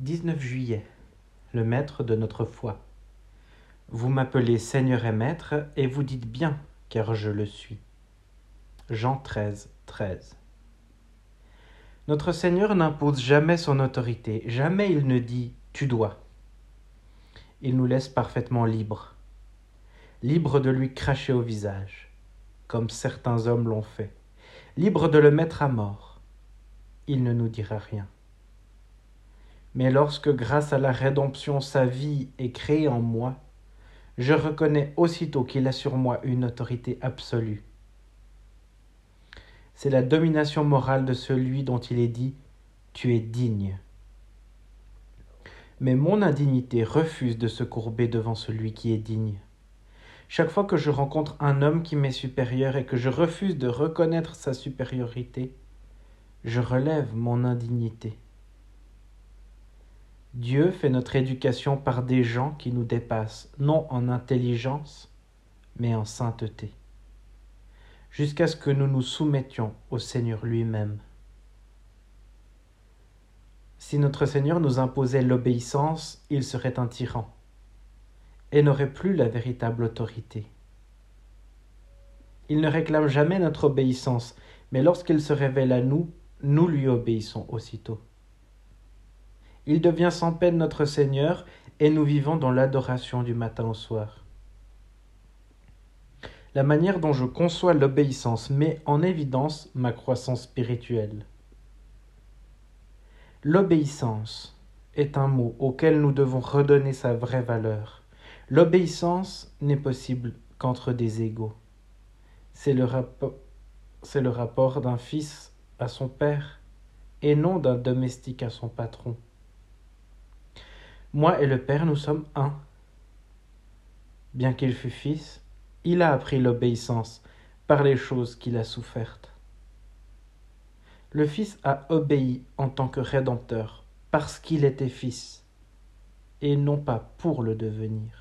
19 juillet. Le maître de notre foi. Vous m'appelez Seigneur et Maître, et vous dites bien, car je le suis. Jean 13, 13. Notre Seigneur n'impose jamais son autorité, jamais il ne dit tu dois. Il nous laisse parfaitement libres, libres de lui cracher au visage, comme certains hommes l'ont fait, libres de le mettre à mort. Il ne nous dira rien. Mais lorsque grâce à la rédemption sa vie est créée en moi, je reconnais aussitôt qu'il a sur moi une autorité absolue. C'est la domination morale de celui dont il est dit Tu es digne. Mais mon indignité refuse de se courber devant celui qui est digne. Chaque fois que je rencontre un homme qui m'est supérieur et que je refuse de reconnaître sa supériorité, je relève mon indignité. Dieu fait notre éducation par des gens qui nous dépassent, non en intelligence, mais en sainteté, jusqu'à ce que nous nous soumettions au Seigneur lui-même. Si notre Seigneur nous imposait l'obéissance, il serait un tyran et n'aurait plus la véritable autorité. Il ne réclame jamais notre obéissance, mais lorsqu'il se révèle à nous, nous lui obéissons aussitôt. Il devient sans peine notre Seigneur, et nous vivons dans l'adoration du matin au soir. La manière dont je conçois l'obéissance met en évidence ma croissance spirituelle. L'obéissance est un mot auquel nous devons redonner sa vraie valeur. L'obéissance n'est possible qu'entre des égaux. C'est le, rapport d'un fils à son père et non d'un domestique à son patron. Moi et le Père, nous sommes un. Bien qu'il fût fils, il a appris l'obéissance par les choses qu'il a souffertes. Le Fils a obéi en tant que Rédempteur parce qu'il était Fils, et non pas pour le devenir.